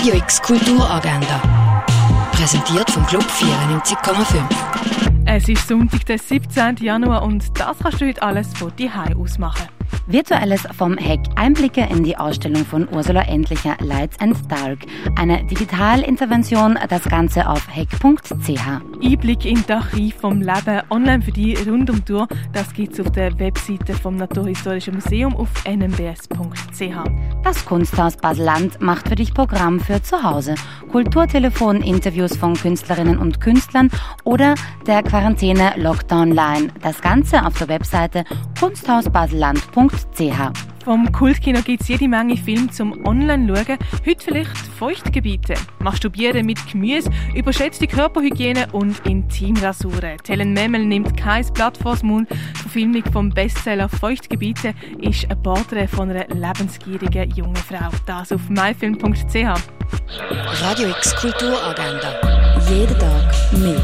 Radio X Kulturagenda. Präsentiert vom Club 94,5. Es ist Sonntag, der 17. Januar und das kannst du heute alles von dir ausmachen. Virtuelles vom Heck. Einblicke in die Ausstellung von Ursula Endlicher Lights and Dark. Eine Digitalintervention, das Ganze auf heck.ch. Einblick in das Archiv vom Leben online für die rund um Tour. Das gibt es auf der Webseite vom Naturhistorischen Museum auf nmbs.ch. Das Kunsthaus Basel-Land macht für dich Programm für zu Hause. Kulturtelefon, Interviews von Künstlerinnen und Künstlern oder der Quarantäne Lockdown Line. Das Ganze auf der Webseite kunsthausbaselland.ch. Vom Kultkino gibt es jede Menge Filme zum Online-Schauen. Heute vielleicht Feuchtgebiete. Masturbieren mit Gemüse, überschätzte Körperhygiene und Intimrasuren. Helen Memel nimmt kein Blatt vors Mund. Die Verfilmung vom Bestseller Feuchtgebiete ist ein Porträt von einer lebensgierigen jungen Frau. Das auf myfilm.ch. Radio X Kulturagenda. Jeden Tag mehr.